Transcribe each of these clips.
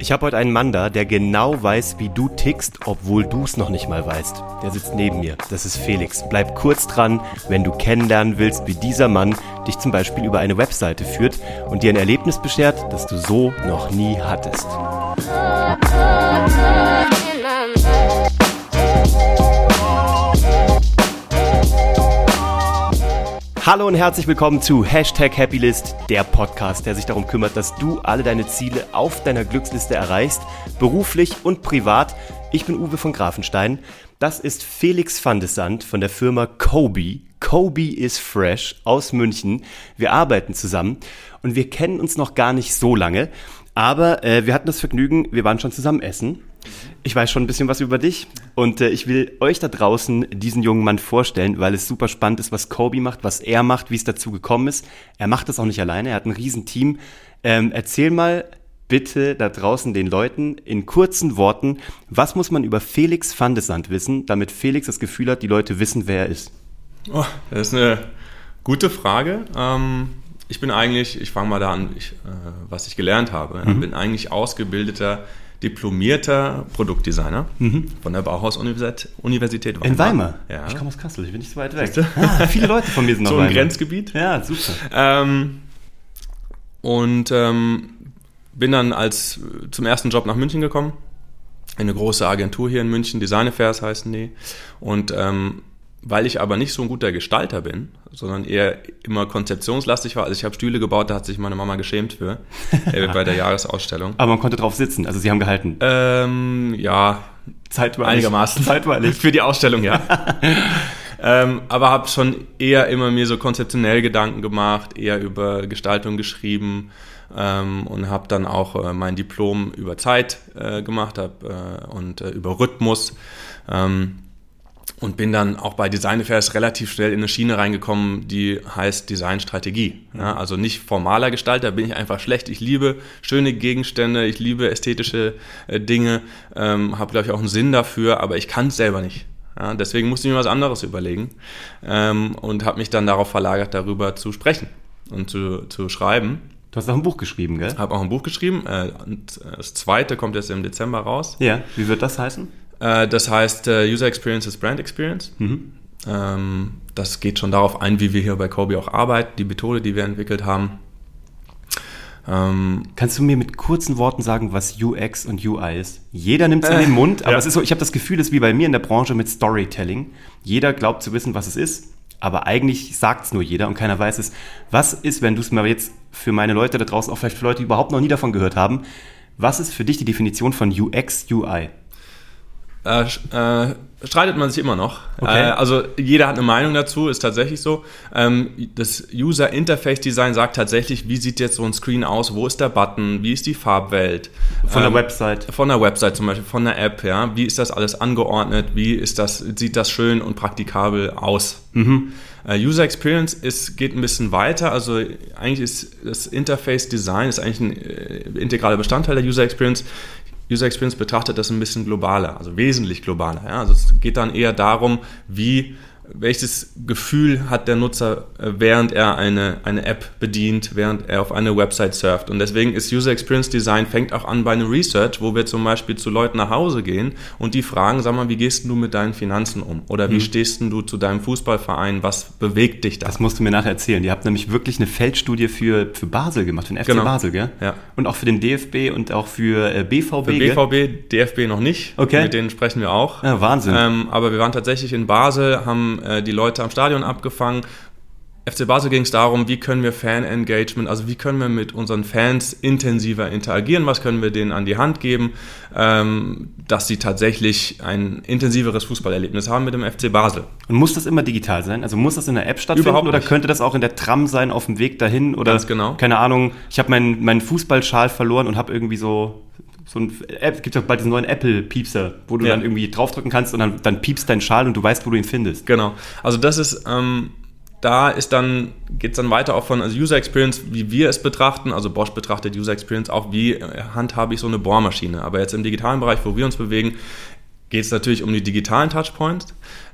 Ich habe heute einen Mann da, der genau weiß, wie du tickst, obwohl du es noch nicht mal weißt. Der sitzt neben mir. Das ist Felix. Bleib kurz dran, wenn du kennenlernen willst, wie dieser Mann dich zum Beispiel über eine Webseite führt und dir ein Erlebnis beschert, das du so noch nie hattest. Hallo und herzlich willkommen zu Hashtag Happylist, der Podcast, der sich darum kümmert, dass du alle deine Ziele auf deiner Glücksliste erreichst, beruflich und privat. Ich bin Uwe von Grafenstein. Das ist Felix van de Sand von der Firma Kobe. Kobe is Fresh aus München. Wir arbeiten zusammen und wir kennen uns noch gar nicht so lange. Aber äh, wir hatten das Vergnügen, wir waren schon zusammen essen. Ich weiß schon ein bisschen was über dich und äh, ich will euch da draußen diesen jungen Mann vorstellen, weil es super spannend ist, was Kobe macht, was er macht, wie es dazu gekommen ist. Er macht das auch nicht alleine, er hat ein Riesenteam. Ähm, erzähl mal bitte da draußen den Leuten in kurzen Worten, was muss man über Felix van de Sand wissen, damit Felix das Gefühl hat, die Leute wissen, wer er ist? Oh, das ist eine gute Frage. Ähm, ich bin eigentlich, ich fange mal da an, ich, äh, was ich gelernt habe. Mhm. bin eigentlich ausgebildeter diplomierter Produktdesigner mhm. von der Bauhaus-Universität Weimar. In Weimar? Ja. Ich komme aus Kassel, ich bin nicht so weit weg. Ah, viele Leute von mir sind noch So ein Grenzgebiet. Ja, super. Ähm, und ähm, bin dann als zum ersten Job nach München gekommen. Eine große Agentur hier in München, Design Affairs heißen die. Und ähm, weil ich aber nicht so ein guter Gestalter bin, sondern eher immer konzeptionslastig war. Also ich habe Stühle gebaut, da hat sich meine Mama geschämt für äh, bei der Jahresausstellung. Aber man konnte drauf sitzen, also sie haben gehalten. Ähm, ja, zeitweilig. Einigermaßen. Zeitweilig. für die Ausstellung, ja. ähm, aber habe schon eher immer mir so konzeptionell Gedanken gemacht, eher über Gestaltung geschrieben ähm, und habe dann auch äh, mein Diplom über Zeit äh, gemacht hab, äh, und äh, über Rhythmus. Ähm, und bin dann auch bei Design Affairs relativ schnell in eine Schiene reingekommen, die heißt Designstrategie. Ja, also nicht formaler Gestalter, bin ich einfach schlecht. Ich liebe schöne Gegenstände, ich liebe ästhetische äh, Dinge, ähm, habe, glaube ich, auch einen Sinn dafür, aber ich kann es selber nicht. Ja, deswegen musste ich mir was anderes überlegen ähm, und habe mich dann darauf verlagert, darüber zu sprechen und zu, zu schreiben. Du hast auch ein Buch geschrieben, gell? Habe auch ein Buch geschrieben. Äh, und das zweite kommt jetzt im Dezember raus. Ja, wie wird das heißen? Äh, das heißt, äh, User Experience ist Brand Experience. Mhm. Ähm, das geht schon darauf ein, wie wir hier bei Kobe auch arbeiten, die Methode, die wir entwickelt haben. Ähm, Kannst du mir mit kurzen Worten sagen, was UX und UI ist? Jeder nimmt es in den Mund, aber ja. es ist so, ich habe das Gefühl, es ist wie bei mir in der Branche mit Storytelling. Jeder glaubt zu wissen, was es ist, aber eigentlich sagt es nur jeder und keiner weiß es. Was ist, wenn du es mal jetzt für meine Leute da draußen, auch vielleicht für Leute, die überhaupt noch nie davon gehört haben, was ist für dich die Definition von UX, UI? Äh, äh, streitet man sich immer noch. Okay. Äh, also jeder hat eine Meinung dazu, ist tatsächlich so. Ähm, das User Interface Design sagt tatsächlich, wie sieht jetzt so ein Screen aus, wo ist der Button, wie ist die Farbwelt. Von ähm, der Website. Von der Website zum Beispiel, von der App, ja. Wie ist das alles angeordnet, wie ist das, sieht das schön und praktikabel aus. Mhm. Äh, User Experience ist, geht ein bisschen weiter. Also eigentlich ist das Interface Design ist eigentlich ein äh, integraler Bestandteil der User Experience. User Experience betrachtet das ein bisschen globaler, also wesentlich globaler. Ja? Also es geht dann eher darum, wie welches Gefühl hat der Nutzer, äh, während er eine, eine App bedient, während er auf eine Website surft. Und deswegen ist User Experience Design fängt auch an bei einem Research, wo wir zum Beispiel zu Leuten nach Hause gehen und die fragen, sag mal, wie gehst du mit deinen Finanzen um? Oder wie mhm. stehst du zu deinem Fußballverein? Was bewegt dich da? Das musst du mir nachher erzählen. Ihr habt nämlich wirklich eine Feldstudie für, für Basel gemacht, für den FC genau. Basel, gell? Ja. Und auch für den DFB und auch für äh, BVB. Für BVB, gell? DFB noch nicht. Okay. Mit denen sprechen wir auch. Ja, Wahnsinn. Ähm, aber wir waren tatsächlich in Basel, haben äh, die Leute am Stadion abgefangen. FC Basel ging es darum, wie können wir Fan-Engagement, also wie können wir mit unseren Fans intensiver interagieren, was können wir denen an die Hand geben, ähm, dass sie tatsächlich ein intensiveres Fußballerlebnis haben mit dem FC Basel. Und muss das immer digital sein? Also muss das in der App stattfinden Überhaupt oder könnte das auch in der Tram sein, auf dem Weg dahin? Oder Ganz genau. Keine Ahnung, ich habe meinen, meinen Fußballschal verloren und habe irgendwie so so ein App, gibt ja bald diesen neuen Apple-Piepser, wo du ja. dann irgendwie draufdrücken kannst und dann, dann piepst dein Schal und du weißt, wo du ihn findest. Genau. Also das ist, ähm, da ist dann, geht es dann weiter auch von also User Experience, wie wir es betrachten. Also Bosch betrachtet User Experience auch, wie handhabe ich so eine Bohrmaschine. Aber jetzt im digitalen Bereich, wo wir uns bewegen, geht es natürlich um die digitalen Touchpoints.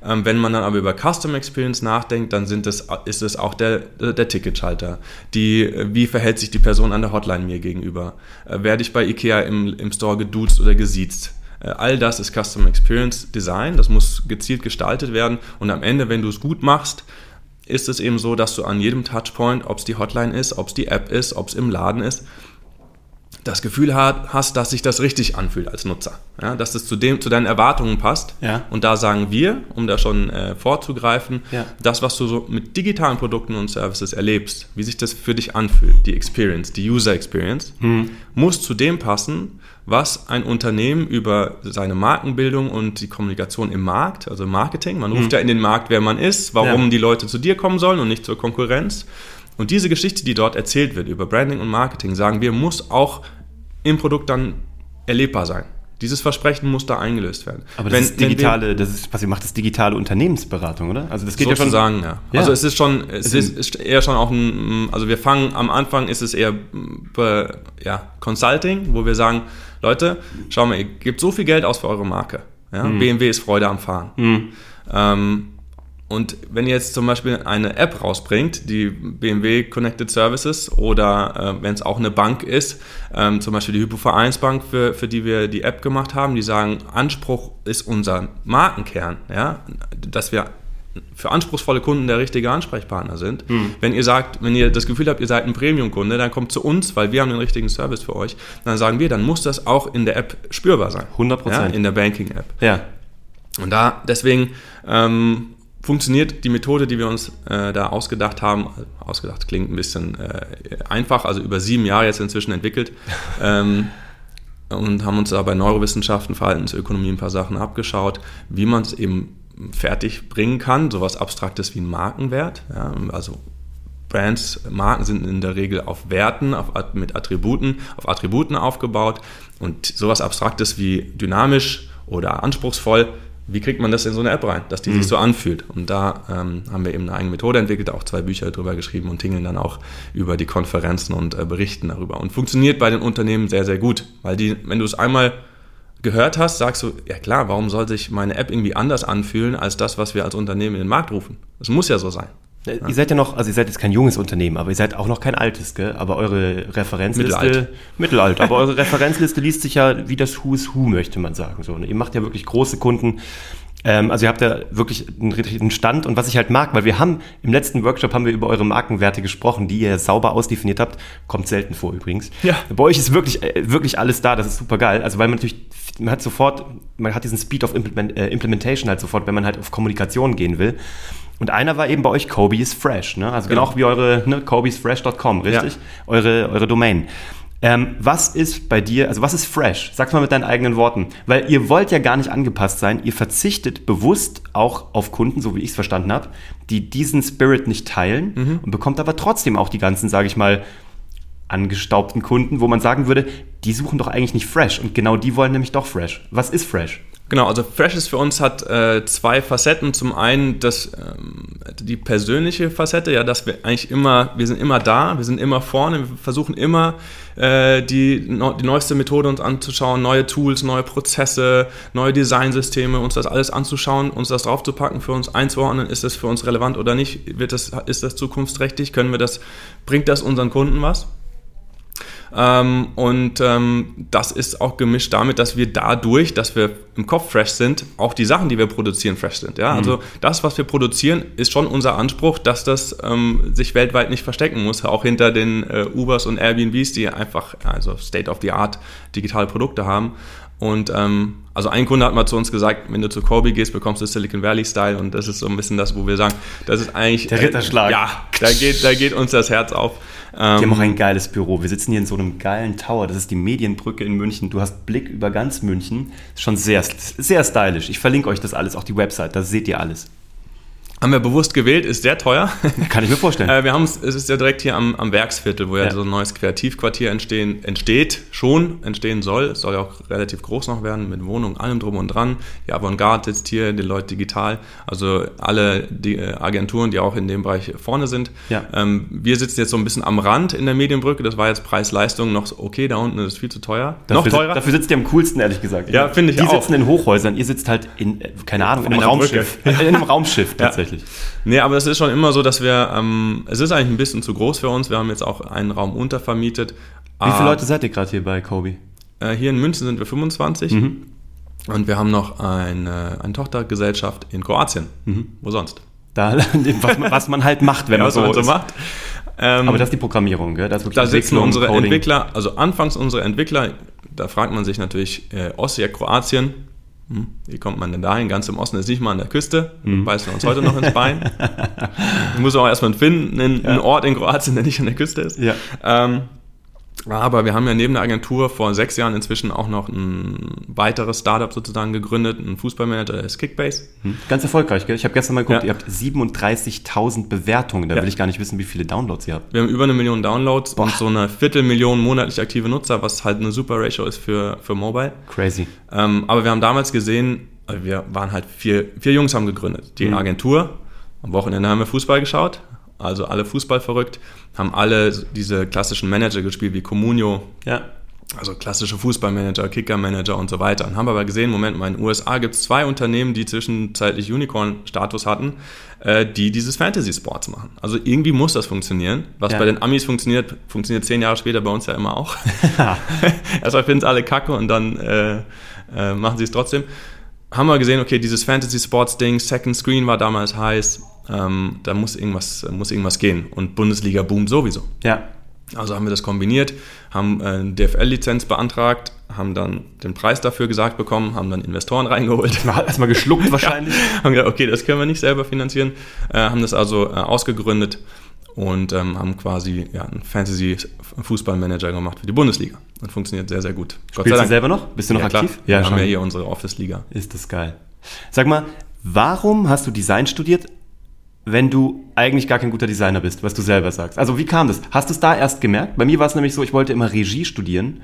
Ähm, wenn man dann aber über Custom Experience nachdenkt, dann sind das, ist es auch der, der Ticketschalter. Die, wie verhält sich die Person an der Hotline mir gegenüber? Äh, werde ich bei IKEA im, im Store geduzt oder gesiezt? Äh, all das ist Custom Experience Design. Das muss gezielt gestaltet werden. Und am Ende, wenn du es gut machst, ist es eben so, dass du an jedem Touchpoint, ob es die Hotline ist, ob es die App ist, ob es im Laden ist, das Gefühl hast, dass sich das richtig anfühlt als Nutzer. Ja, dass es zu, dem, zu deinen Erwartungen passt. Ja. Und da sagen wir, um da schon äh, vorzugreifen, Ja. das, was du so mit digitalen Produkten und Services erlebst, wie sich das für dich anfühlt, die Experience, die User Experience, muss zu dem passen, was ein Unternehmen über seine Markenbildung und die Kommunikation im Markt, also Marketing, man ruft ja in den Markt, wer man ist, warum die Leute zu dir kommen sollen und nicht zur Konkurrenz. Und diese Geschichte, die dort erzählt wird über Branding und Marketing, sagen wir, muss auch im Produkt dann erlebbar sein. Dieses Versprechen muss da eingelöst werden. Aber das Wenn- ist digitale, das ist, was ihr macht, ist digitale Unternehmensberatung, oder? Also das geht ja schon. Sozusagen, ja. Ja. Also es ist schon, es ist, ist eher schon auch ein, also wir fangen am Anfang ist es eher äh, ja, Consulting, wo wir sagen, Leute, schau mal, ihr gebt so viel Geld aus für eure Marke. Ja? Mhm. BMW ist Freude am Fahren. Ähm, und wenn ihr jetzt zum Beispiel eine App rausbringt, die BMW Connected Services oder äh, wenn es auch eine Bank ist, ähm, zum Beispiel die Hypovereinsbank, für, für die wir die App gemacht haben, die sagen, Anspruch ist unser Markenkern, ja, dass wir für anspruchsvolle Kunden der richtige Ansprechpartner sind. Wenn ihr sagt, wenn ihr das Gefühl habt, ihr seid ein Premium-Kunde, dann kommt zu uns, weil wir haben den richtigen Service für euch. Dann sagen wir, dann muss das auch in der App spürbar sein. 100%. Ja, in der Banking-App. Ja. Und da deswegen ähm, funktioniert die Methode, die wir uns äh, da ausgedacht haben, ausgedacht klingt ein bisschen äh, einfach, also über sieben Jahre jetzt inzwischen entwickelt. ähm, und haben uns da bei Neurowissenschaften, Verhaltensökonomie ein paar Sachen abgeschaut, wie man es eben fertig bringen kann, sowas Abstraktes wie ein Markenwert. Ja, also Brands, Marken sind in der Regel auf Werten, auf, mit Attributen, auf Attributen aufgebaut und sowas Abstraktes wie dynamisch oder anspruchsvoll, wie kriegt man das in so eine App rein, dass die sich so anfühlt? Und da ähm, haben wir eben eine eigene Methode entwickelt, auch zwei Bücher darüber geschrieben und tingeln dann auch über die Konferenzen und äh, berichten darüber. Und funktioniert bei den Unternehmen sehr, sehr gut, weil die, wenn du es einmal gehört hast, sagst du, ja klar, warum soll sich meine App irgendwie anders anfühlen als das, was wir als Unternehmen in den Markt rufen? Das muss ja so sein. Ihr seid ja noch, also ihr seid jetzt kein junges Unternehmen, aber ihr seid auch noch kein altes, gell? Aber eure Referenzliste. Mittelalt. Mittelalt. Aber eure Referenzliste liest sich ja wie das Who is Who, möchte man sagen. So, ne? Ihr macht ja wirklich große Kunden. Ähm, also ihr habt ja wirklich einen richtigen Stand und was ich halt mag, weil wir haben im letzten Workshop haben wir über eure Markenwerte gesprochen, die ihr sauber ausdefiniert habt, kommt selten vor übrigens. Ja. Bei euch ist wirklich äh, wirklich alles da, das ist super geil. Also weil man natürlich man hat sofort, man hat diesen Speed of Implement, äh, Implementation halt sofort, wenn man halt auf Kommunikation gehen will. Und einer war eben bei euch Kobe is Fresh, ne? Also genau, Genau. wie eure ne, kobeisfresh.com, richtig? Ja. Eure, eure Domain. Ähm, was ist bei dir, also was ist fresh? Sag's mal mit deinen eigenen Worten. Weil ihr wollt ja gar nicht angepasst sein. Ihr verzichtet bewusst auch auf Kunden, so wie ich es verstanden habe, die diesen Spirit nicht teilen Mhm. und bekommt aber trotzdem auch die ganzen, sage ich mal, angestaubten Kunden, wo man sagen würde, die suchen doch eigentlich nicht fresh und genau die wollen nämlich doch fresh. Was ist fresh? Genau, also Freshes für uns hat äh, zwei Facetten. Zum einen das, ähm, die persönliche Facette, ja, dass wir eigentlich immer, wir sind immer da, wir sind immer vorne, wir versuchen immer äh, die, neu- die neueste Methode uns anzuschauen, neue Tools, neue Prozesse, neue Designsysteme, uns das alles anzuschauen, uns das draufzupacken, für uns einzuordnen, ist das für uns relevant oder nicht, wird das, ist das zukunftsträchtig, können wir das, bringt das unseren Kunden was? Ähm, und ähm, das ist auch gemischt damit, dass wir dadurch, dass wir im Kopf fresh sind, auch die Sachen, die wir produzieren, fresh sind. Ja? Also das, was wir produzieren, ist schon unser Anspruch, dass das ähm, sich weltweit nicht verstecken muss, auch hinter den äh, Ubers und Airbnbs, die einfach also State of the Art digitale Produkte haben. Und ähm, also ein Kunde hat mal zu uns gesagt, wenn du zu Kobe gehst, bekommst du Silicon Valley Style und das ist so ein bisschen das, wo wir sagen, das ist eigentlich Der Ritterschlag. Äh, ja, da geht, da geht uns das Herz auf. Die haben Ähm, auch ein geiles Büro. Wir sitzen hier in so einem geilen Tower. Das ist die Medienbrücke in München. Du hast Blick über ganz München. Ist schon sehr, sehr stylisch. Ich verlinke euch das alles, auch die Website. Da seht ihr alles. Haben wir bewusst gewählt, ist sehr teuer. Kann ich mir vorstellen. Äh, wir haben es ist ja direkt hier am, am Werksviertel, wo ja, Ja. so ein neues Kreativquartier entstehen, entsteht, schon entstehen soll. Es soll ja auch relativ groß noch werden, mit Wohnungen, allem drum und dran. Die Avantgarde sitzt hier, die Leute digital. Also alle die äh, Agenturen, die auch in dem Bereich vorne sind. Ja. Ähm, wir sitzen jetzt so ein bisschen am Rand in der Medienbrücke. Das war jetzt Preis-Leistung noch so okay. Da unten ist es viel zu teuer. Dafür, noch teurer. Dafür sitzt ihr am coolsten, ehrlich gesagt. Ja, finde ich Die auch. sitzen in Hochhäusern, ihr sitzt halt in, äh, keine Ahnung, in einem einer Raumschiff. In einem Raumschiff tatsächlich. Nee, aber es ist schon immer so, dass wir, ähm, es ist eigentlich ein bisschen zu groß für uns. Wir haben jetzt auch einen Raum untervermietet. Wie viele Leute seid ihr gerade hier bei Kobe? Äh, hier in München sind wir 25 Mhm. und wir haben noch eine, eine Tochtergesellschaft in Kroatien. Wo sonst? Da, was, man, halt macht, wenn Ja, man so, man so macht. Ähm, Aber das ist die Programmierung, gell? Das da sitzen unsere Coding. Entwickler, also anfangs unsere Entwickler, da fragt man sich natürlich, äh, Osijek, Kroatien, hm, wie kommt man denn dahin? Ganz im Osten ist nicht mal an der Küste, Mhm. beißen wir uns heute noch ins Bein. Muss auch erstmal finden, einen, einen Ort in Kroatien, der nicht an der Küste ist. Ja. Ähm, aber wir haben ja neben der Agentur vor sechs Jahren inzwischen auch noch ein weiteres Startup sozusagen gegründet, ein Fußballmanager, der ist Kickbase. Hm. Ganz erfolgreich, gell? Ich habe gestern mal geguckt, Ja. ihr habt 37.000 Bewertungen. Da Ja. will ich gar nicht wissen, wie viele Downloads ihr habt. Wir haben über eine Million Downloads und so eine Viertelmillion monatlich aktive Nutzer, was halt eine super Ratio ist für, für Mobile. Crazy. Ähm, aber wir haben damals gesehen, also wir waren halt vier, vier Jungs haben gegründet. Die Agentur, am Wochenende haben wir Fußball geschaut, also alle Fußball verrückt, haben alle diese klassischen Manager gespielt wie Comunio, Ja. also klassische Fußballmanager, Kickermanager und so weiter. Und haben aber gesehen, Moment mal, in den USA gibt es zwei Unternehmen, die zwischenzeitlich Unicorn-Status hatten, äh, die dieses Fantasy-Sports machen. Also irgendwie muss das funktionieren. Was Ja. bei den Amis funktioniert, funktioniert zehn Jahre später bei uns ja immer auch. Erstmal finden es alle kacke und dann äh, äh, machen sie es trotzdem. Haben wir gesehen, okay, dieses Fantasy-Sports-Ding, Second Screen war damals heiß, ähm, da muss irgendwas, muss irgendwas gehen. Und Bundesliga boomt sowieso. Ja. Also haben wir das kombiniert, haben äh, eine DFL-Lizenz beantragt, haben dann den Preis dafür gesagt bekommen, haben dann Investoren reingeholt. Erstmal geschluckt wahrscheinlich. haben gesagt, okay, das können wir nicht selber finanzieren, äh, haben das also äh, ausgegründet und ähm, haben quasi ja, einen Fantasy-Fußballmanager gemacht für die Bundesliga. Und funktioniert sehr, sehr gut. Gott Spielst du selber noch? Bist du noch ja, klar. aktiv? wir haben schon. ja hier unsere Office-Liga. Ist das geil. Sag mal, warum hast du Design studiert, wenn du eigentlich gar kein guter Designer bist, was du selber sagst? Also wie kam das? Hast du es da erst gemerkt? Bei mir war es nämlich so, ich wollte immer Regie studieren,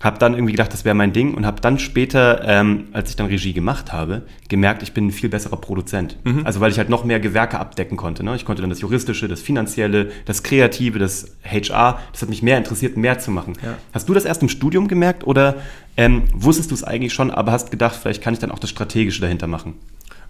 habe dann irgendwie gedacht, das wäre mein Ding und habe dann später, ähm, als ich dann Regie gemacht habe, gemerkt, ich bin ein viel besserer Produzent. Also weil ich halt noch mehr Gewerke abdecken konnte. Ne? Ich konnte dann das Juristische, das Finanzielle, das Kreative, das HR, das hat mich mehr interessiert, mehr zu machen. Ja. Hast du das erst im Studium gemerkt oder ähm, wusstest du es eigentlich schon, aber hast gedacht, vielleicht kann ich dann auch das Strategische dahinter machen?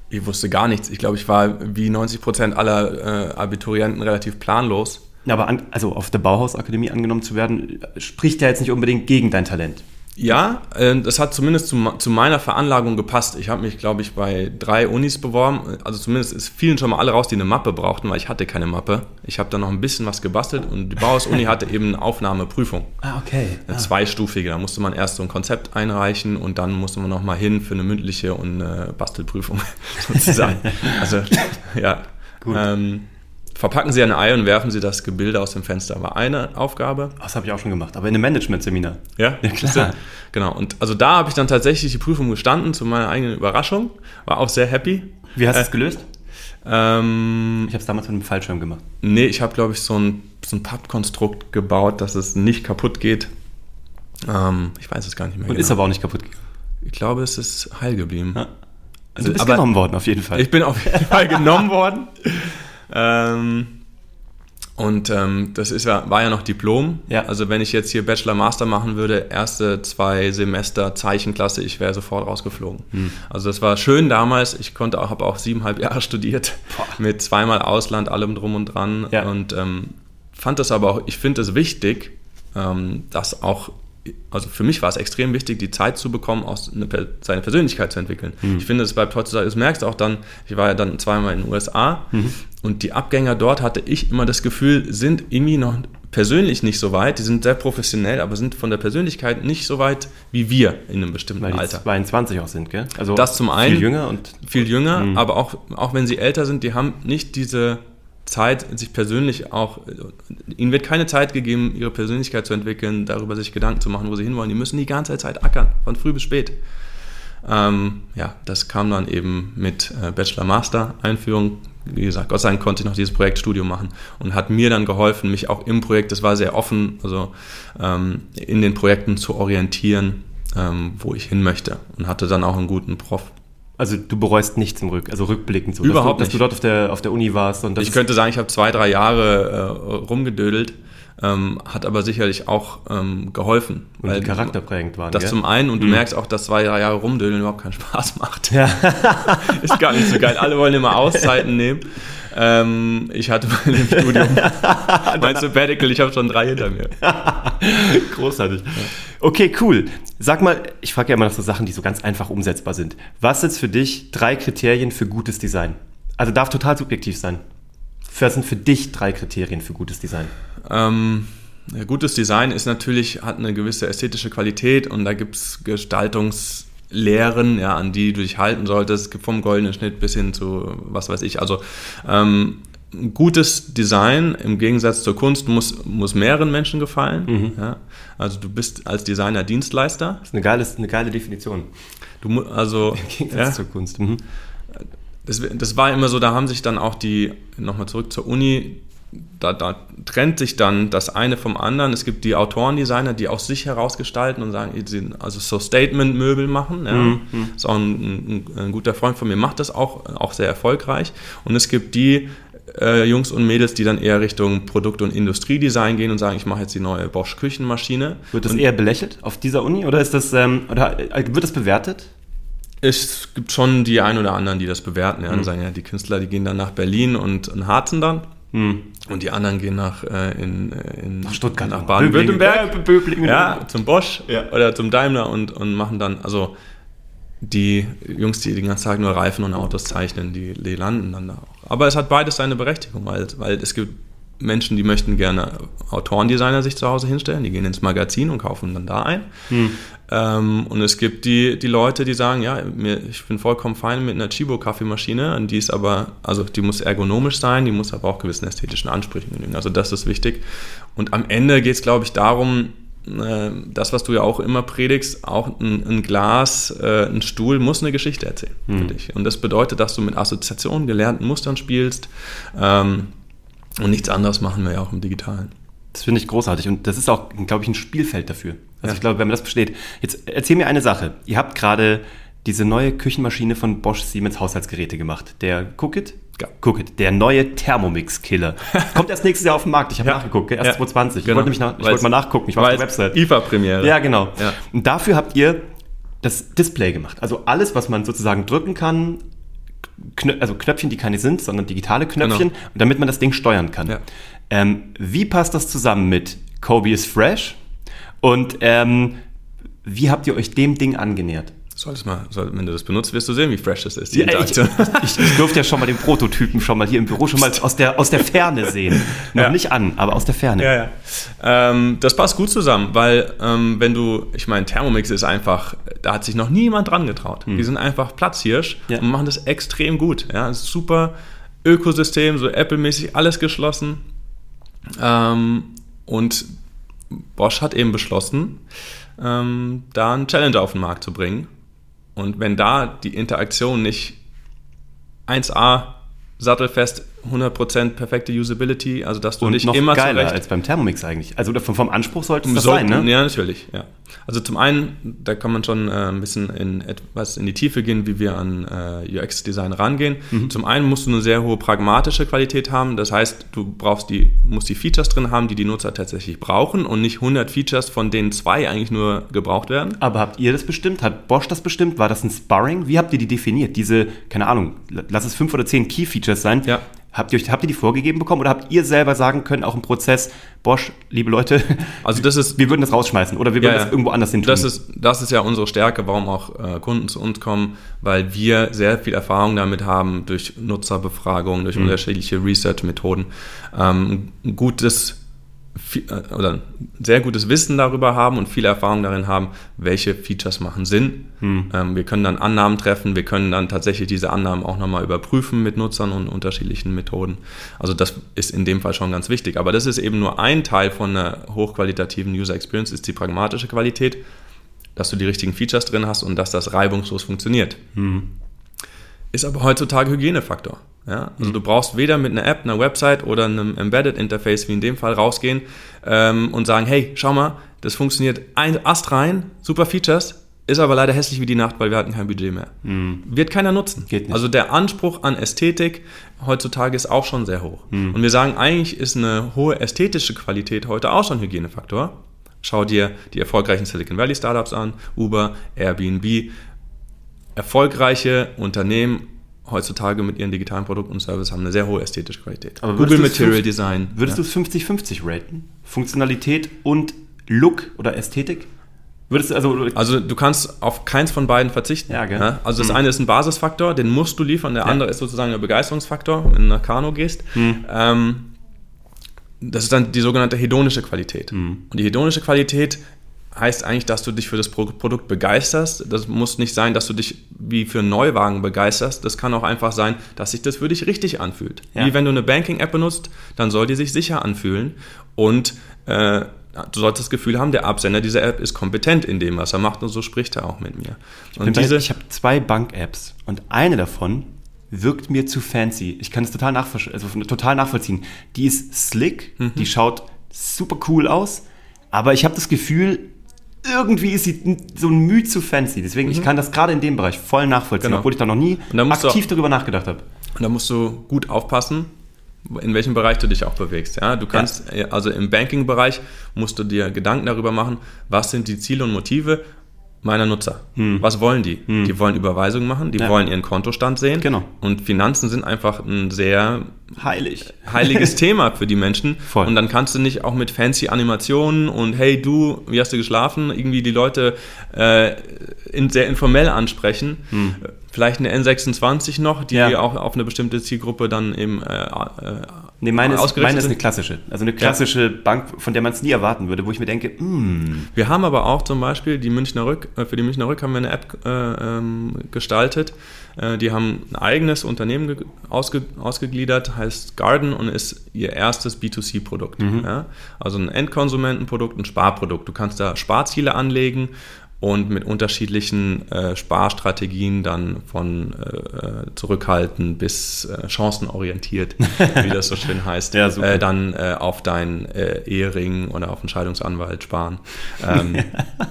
Ich wusste gar nichts. Ich glaube, ich war wie 90 Prozent aller äh, Abiturienten relativ planlos. Aber an, also auf der Bauhausakademie angenommen zu werden, spricht ja jetzt nicht unbedingt gegen dein Talent. Ja, äh, das hat zumindest zu, zu meiner Veranlagung gepasst. Ich habe mich, glaube ich, bei drei Unis beworben. Also zumindest ist vielen schon mal alle raus, die eine Mappe brauchten, weil ich hatte keine Mappe. Ich habe dann noch ein bisschen was gebastelt und die Bauhaus-Uni hatte eben eine Aufnahmeprüfung. Ah, okay. Eine zweistufige. Da musste man erst so ein Konzept einreichen und dann musste man noch mal hin für eine mündliche und eine Bastelprüfung sozusagen. also, ja. Gut. Ähm, verpacken Sie ein Ei und werfen Sie das Gebilde aus dem Fenster. War eine Aufgabe. Das habe ich auch schon gemacht, aber in einem Management-Seminar. Ja, Ja, klar. Genau. Und also da habe ich dann tatsächlich die Prüfung gestanden, zu meiner eigenen Überraschung. War auch sehr happy. Wie hast du es gelöst? Ähm, Ich habe es damals mit einem Fallschirm gemacht. nee, ich habe, glaube ich, so ein, so ein Pappkonstrukt gebaut, dass es nicht kaputt geht. Ähm, ich weiß es gar nicht mehr. Und ist aber auch nicht kaputt gegangen. ich glaube, es ist heil geblieben. Ja. Also du bist aber- genommen worden, auf jeden Fall. Ich bin auf jeden Fall genommen worden. Ähm, und ähm, das ist ja, war ja noch Diplom. Ja. Also wenn ich jetzt hier Bachelor Master machen würde, erste zwei Semester Zeichenklasse, ich wäre sofort rausgeflogen. Hm. Also das war schön damals. Ich konnte auch, habe auch siebeneinhalb Jahre studiert, mit zweimal Ausland, allem drum und dran. Ja. Und ähm, fand das aber auch, ich finde es wichtig, ähm, dass auch, also für mich war es extrem wichtig, die Zeit zu bekommen, auch eine, Per- seine Persönlichkeit zu entwickeln. Ich finde, es bleibt heutzutage, das merkst du auch dann, ich war ja dann zweimal in den USA und die Abgänger dort hatte ich immer das Gefühl, sind irgendwie noch persönlich nicht so weit, die sind sehr professionell, aber sind von der Persönlichkeit nicht so weit wie wir in einem bestimmten weil die Alter. 22 auch sind, gell? Also Das zum einen. Viel jünger und Viel jünger, Mhm. aber auch, auch wenn sie älter sind, die haben nicht diese Zeit, sich persönlich auch, ihnen wird keine Zeit gegeben, ihre Persönlichkeit zu entwickeln, darüber sich Gedanken zu machen, wo sie hinwollen. Die müssen die ganze Zeit ackern, von früh bis spät. Ähm, ja, das kam dann eben mit äh, Bachelor-Master-Einführung. Wie gesagt, Gott sei Dank konnte ich noch dieses Projektstudium machen und hat mir dann geholfen, mich auch im Projekt, das war sehr offen, also ähm, in den Projekten zu orientieren, ähm, wo ich hin möchte und hatte dann auch einen guten Prof. Also du bereust nichts im Rück, also rückblickend so, Überhaupt dass, du, dass du dort auf der, auf der Uni warst. Und das Ich könnte sagen, ich habe zwei, drei Jahre äh, rumgedödelt, ähm, hat aber sicherlich auch ähm, geholfen. und die charakterprägend waren. Das gell? zum einen und du merkst auch, dass zwei, drei Jahre rumdödeln überhaupt keinen Spaß macht. Ja. Ist gar nicht so geil. Alle wollen immer Auszeiten nehmen. Ähm, ich hatte bei dem Studium mein Sabbatical, ich habe schon drei hinter mir. Großartig. Okay, cool. Sag mal, ich frage ja immer nach so Sachen, die so ganz einfach umsetzbar sind. Was sind für dich drei Kriterien für gutes Design? Also darf total subjektiv sein. Was sind für dich drei Kriterien für gutes Design? Ähm, gutes Design ist natürlich, hat eine gewisse ästhetische Qualität und da gibt es Gestaltungslehren, ja, an die du dich halten solltest, Es gibt vom goldenen Schnitt bis hin zu was weiß ich. Also ähm, ein gutes Design im Gegensatz zur Kunst muss, muss mehreren Menschen gefallen. Ja. Also du bist als Designer Dienstleister. Das ist eine geile, eine geile Definition. Du, also, Im Gegensatz ja, zur Kunst. Mhm. das, das war immer so, da haben sich dann auch die, nochmal zurück zur Uni, da, da trennt sich dann das eine vom anderen. Es gibt die Autorendesigner, die aus sich herausgestalten und sagen, sie also so Statement-Möbel machen. Ja. Ist auch ein, ein, ein guter Freund von mir, macht das auch, auch sehr erfolgreich. Und es gibt die äh, Jungs und Mädels, die dann eher Richtung Produkt- und Industriedesign gehen und sagen, ich mache jetzt die neue Bosch Küchenmaschine. Wird das eher belächelt auf dieser Uni oder ist das ähm, oder äh, wird das bewertet? Es gibt schon die ein oder anderen, die das bewerten. Ja, und sagen, ja, die Künstler, die gehen dann nach Berlin und, und harzen dann. Und die anderen gehen nach, äh, in, äh, in Nach Stuttgart. nach Baden-Württemberg. Ja, zum Bosch Ja. oder zum Daimler und, und machen dann, also die Jungs, die den ganzen Tag nur Reifen und Autos zeichnen, die, die landen dann da auch. Aber es hat beides seine Berechtigung, weil, weil es gibt Menschen, die möchten gerne Autorendesigner sich zu Hause hinstellen, die gehen ins Magazin und kaufen dann da ein. Ähm, und es gibt die, die Leute, die sagen, ja, mir, ich bin vollkommen fein mit einer Chibo-Kaffeemaschine, und die ist aber, also die muss ergonomisch sein, die muss aber auch gewissen ästhetischen Ansprüchen genügen. Also das ist wichtig. Und am Ende geht es, glaube ich, darum, äh, das, was du ja auch immer predigst, auch ein, ein Glas, äh, ein Stuhl muss eine Geschichte erzählen für dich. Und das bedeutet, dass du mit Assoziationen, gelernten Mustern spielst. Ähm, und nichts anderes machen wir ja auch im Digitalen. Das finde ich großartig und das ist auch, glaube ich, ein Spielfeld dafür. Also Ja. ich glaube, wenn man das versteht. Jetzt erzähl mir eine Sache. Ihr habt gerade diese neue Küchenmaschine von Bosch Siemens Haushaltsgeräte gemacht. Der Cookit? Ja. Cookit, der neue Thermomix-Killer. Kommt erst nächstes Jahr auf den Markt. Ich habe Ja. nachgeguckt, erst Ja. 2020. Genau. Ich wollte nach, ich wollte mal nachgucken. Ich war auf der Website. IFA-Premiere. Ja, genau. Ja. Und dafür habt ihr das Display gemacht. Also alles, was man sozusagen drücken kann, Knö also Knöpfchen, die keine sind, sondern digitale Knöpfchen, Genau. damit man das Ding steuern kann. Ja. Ähm, wie passt das zusammen mit Kobe is fresh? Und ähm, wie habt ihr euch dem Ding angenähert? Solltest mal, soll, wenn du das benutzt, wirst du sehen, wie fresh das ist, die Ja, ich, Interaktion. ich, ich durfte ja schon mal den Prototypen schon mal hier im Büro schon mal aus der, aus der Ferne sehen. Noch Ja. nicht an, aber aus der Ferne. Ja, ja. Ähm, das passt gut zusammen, weil ähm, wenn du, ich meine, Thermomix ist einfach, da hat sich noch niemand dran getraut. Die sind einfach Platzhirsch Ja. und machen das extrem gut. Ja, super Ökosystem, so Apple-mäßig alles geschlossen. Ähm, und Bosch hat eben beschlossen, ähm, da einen Challenger auf den Markt zu bringen. Und wenn da die Interaktion nicht 1A sattelfest, 100% perfekte Usability, also dass du Und nicht noch immer geiler zurecht als beim Thermomix eigentlich. Also vom, vom Anspruch sollte es das Sollten- sein, ne? Ja, natürlich, ja. Also zum einen, da kann man schon äh, ein bisschen in etwas in die Tiefe gehen, wie wir an äh, UX-Design rangehen. Mhm. Zum einen musst du eine sehr hohe pragmatische Qualität haben. Das heißt, du brauchst die, musst die Features drin haben, die die Nutzer tatsächlich brauchen und nicht 100 Features, von denen zwei eigentlich nur gebraucht werden. Aber habt ihr das bestimmt? Hat Bosch das bestimmt? War das ein Sparring? Wie habt ihr die definiert? Diese, keine Ahnung, lass es fünf oder zehn Key-Features sein. Ja. Habt ihr, habt ihr die vorgegeben bekommen oder habt ihr selber sagen können, auch im Prozess, Bosch, liebe Leute, Also das ist wir würden das rausschmeißen oder wir würden das irgendwo anders hin tun? Das ist, das ist ja unsere Stärke, warum auch äh, Kunden zu uns kommen, weil wir sehr viel Erfahrung damit haben durch Nutzerbefragungen, Mhm. durch unterschiedliche Research-Methoden. Ähm, ein gutes vi- äh, oder sehr gutes Wissen darüber haben und viel Erfahrung darin haben, welche Features machen Sinn. Hm. Ähm, wir können dann Annahmen treffen, wir können dann tatsächlich diese Annahmen auch nochmal überprüfen mit Nutzern und unterschiedlichen Methoden. Also das ist in dem Fall schon ganz wichtig. Aber das ist eben nur ein Teil von einer hochqualitativen User Experience, ist die pragmatische Qualität. dass du die richtigen Features drin hast und dass das reibungslos funktioniert. Mhm. Ist aber heutzutage Hygienefaktor. Ja? Also mhm. du brauchst weder mit einer App, einer Website oder einem Embedded Interface wie in dem Fall rausgehen ähm, und sagen, hey, schau mal, das funktioniert ein Ast rein, super Features, ist aber leider hässlich wie die Nacht, weil wir hatten kein Budget mehr. Mhm. Wird keiner nutzen. Also der Anspruch an Ästhetik heutzutage ist auch schon sehr hoch. Mhm. Und wir sagen, eigentlich ist eine hohe ästhetische Qualität heute auch schon Hygienefaktor. Schau dir die erfolgreichen Silicon Valley Startups an, Uber, Airbnb. Erfolgreiche Unternehmen heutzutage mit ihren digitalen Produkten und Services haben eine sehr hohe ästhetische Qualität. Aber Google Material 50, Design. Würdest ja. du es 50-50 raten? Funktionalität und Look oder Ästhetik? Würdest du also, also du kannst auf keins von beiden verzichten. Ja, ja? Also das mhm. eine ist ein Basisfaktor, den musst du liefern, der ja. andere ist sozusagen der Begeisterungsfaktor, wenn du nach Kano gehst. Mhm. Ähm, das ist dann die sogenannte hedonische Qualität. Mhm. Und die hedonische Qualität heißt eigentlich, dass du dich für das Produkt begeisterst. Das muss nicht sein, dass du dich wie für einen Neuwagen begeisterst. Das kann auch einfach sein, dass sich das für dich richtig anfühlt. Ja. Wie wenn du eine Banking-App benutzt, dann soll die sich sicher anfühlen und äh, du solltest das Gefühl haben, der Absender dieser App ist kompetent in dem, was er macht und so spricht er auch mit mir. Und ich, ich habe zwei Bank-Apps und eine davon wirkt mir zu fancy. Ich kann es total, nachvoll also total nachvollziehen. Die ist slick, mhm. die schaut super cool aus, aber ich habe das Gefühl, irgendwie ist sie so ein Mühe zu fancy. Deswegen, mhm. ich kann das gerade in dem Bereich voll nachvollziehen, genau. obwohl ich da noch nie aktiv darüber nachgedacht habe. Und da musst du gut aufpassen, in welchem Bereich du dich auch bewegst. Ja, du kannst, ja. also im Banking-Bereich musst du dir Gedanken darüber machen, was sind die Ziele und Motive meiner Nutzer. Hm. Was wollen die? Hm. Die wollen Überweisungen machen, die ja. wollen ihren Kontostand sehen. Genau. Und Finanzen sind einfach ein sehr heilig heiliges Thema für die Menschen. Voll. Und dann kannst du nicht auch mit fancy Animationen und hey du, wie hast du geschlafen, irgendwie die Leute äh, in, sehr informell ansprechen. Hm. Vielleicht eine N26 noch, die ja. auch auf eine bestimmte Zielgruppe dann eben äh, äh, Nee, meine ist, meine ist eine klassische. Also eine klassische ja. Bank, von der man es nie erwarten würde, wo ich mir denke, mm. Wir haben aber auch zum Beispiel die Münchner Rück, äh, für die Münchner Rück haben wir eine App äh, ähm, gestaltet. Äh, die haben ein eigenes Unternehmen ausge, ausgegliedert, heißt Garden und ist ihr erstes B2C-Produkt. Mhm. Ja? Also ein Endkonsumentenprodukt, ein Sparprodukt. Du kannst da Sparziele anlegen und mit unterschiedlichen äh, Sparstrategien dann von äh, zurückhalten bis äh, chancenorientiert, wie das so schön heißt, ja, äh, dann äh, auf deinen äh, Ehering oder auf einen Scheidungsanwalt sparen. Ähm,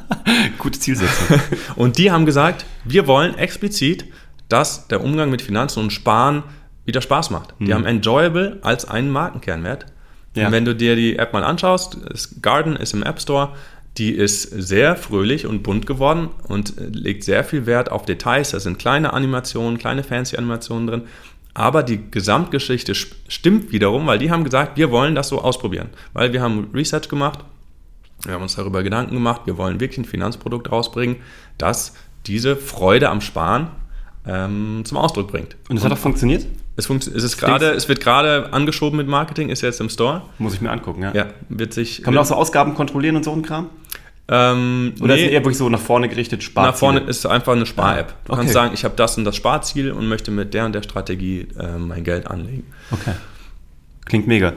Gute Zielsetzung. und die haben gesagt, wir wollen explizit, dass der Umgang mit Finanzen und Sparen wieder Spaß macht. Die mhm. haben Enjoyable als einen Markenkernwert. Ja. Und wenn du dir die App mal anschaust, Garden ist im App Store, die ist sehr fröhlich und bunt geworden und legt sehr viel Wert auf Details. Da sind kleine Animationen, kleine fancy Animationen drin. Aber die Gesamtgeschichte stimmt wiederum, weil die haben gesagt, wir wollen das so ausprobieren. Weil wir haben Research gemacht, wir haben uns darüber Gedanken gemacht, wir wollen wirklich ein Finanzprodukt rausbringen, das diese Freude am Sparen ähm, zum Ausdruck bringt. Und das hat auch funktioniert? Es, funkt, es, ist grade, es wird gerade angeschoben mit Marketing, ist jetzt im Store. Muss ich mir angucken, ja. Ja, wird sich. Kann man auch so Ausgaben kontrollieren und so ein Kram? Ähm, Oder nee, ist es eher wirklich so nach vorne gerichtet Sparziel? Nach vorne ist einfach eine Spar-App. Du okay. kannst sagen, ich habe das und das Sparziel und möchte mit der und der Strategie äh, mein Geld anlegen. Okay. Klingt mega.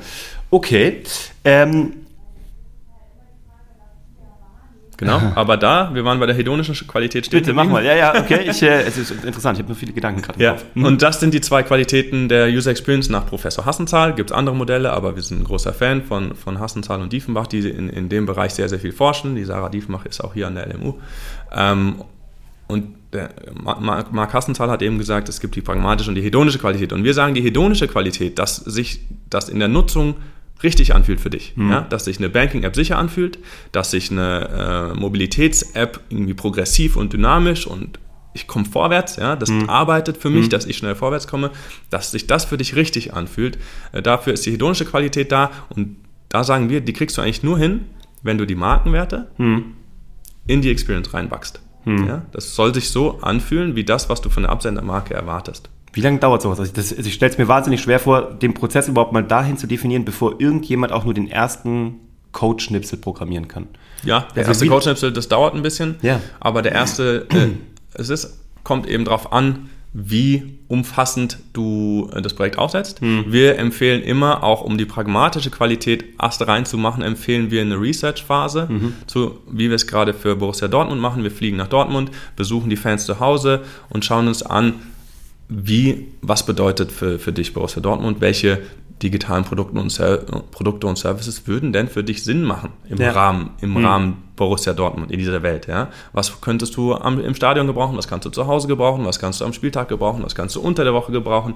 Okay. Ähm, Genau, aber da, wir waren bei der hedonischen Qualität stehen. Bitte, mach mal. Ja, ja, okay. Ich, äh, es ist interessant, ich habe nur viele Gedanken gerade ja. Mhm. Und das sind die zwei Qualitäten der User Experience nach Professor Hassenzahl. Gibt es andere Modelle, aber wir sind ein großer Fan von, von Hassenzahl und Diefenbach, die in, in dem Bereich sehr, sehr viel forschen. Die Sarah Diefenbach ist auch hier an der LMU. Ähm, und Mark Hassenzahl hat eben gesagt, es gibt die pragmatische und die hedonische Qualität. Und wir sagen, die hedonische Qualität, dass sich das in der Nutzung richtig anfühlt für dich. Mhm. Ja? Dass sich eine Banking-App sicher anfühlt, dass sich eine äh, Mobilitäts-App irgendwie progressiv und dynamisch und ich komme vorwärts, ja, das mhm. arbeitet für mich, mhm. dass ich schnell vorwärts komme, dass sich das für dich richtig anfühlt. Äh, dafür ist die hedonische Qualität da und da sagen wir, die kriegst du eigentlich nur hin, wenn du die Markenwerte mhm. in die Experience reinwachst. Mhm. Ja? Das soll sich so anfühlen wie das, was du von der Absendermarke erwartest. Wie lange dauert sowas? Also, das, also ich stelle es mir wahnsinnig schwer vor, den Prozess überhaupt mal dahin zu definieren, bevor irgendjemand auch nur den ersten Code-Schnipsel programmieren kann. Ja, der also erste Code-Schnipsel, das dauert ein bisschen. Ja. Aber der erste, äh, es ist, kommt eben darauf an, wie umfassend du äh, das Projekt aufsetzt. Hm. Wir empfehlen immer, auch um die pragmatische Qualität erst reinzumachen, empfehlen wir eine Research-Phase, mhm. zu, wie wir es gerade für Borussia Dortmund machen. Wir fliegen nach Dortmund, besuchen die Fans zu Hause und schauen uns an, wie, was bedeutet für, für dich Borussia Dortmund, welche digitalen Produkten und Produkte und Services würden denn für dich Sinn machen im ja. Rahmen, im mhm. Rahmen Borussia Dortmund in dieser Welt? Ja? Was könntest du am, im Stadion gebrauchen? Was kannst du zu Hause gebrauchen? Was kannst du am Spieltag gebrauchen? Was kannst du unter der Woche gebrauchen?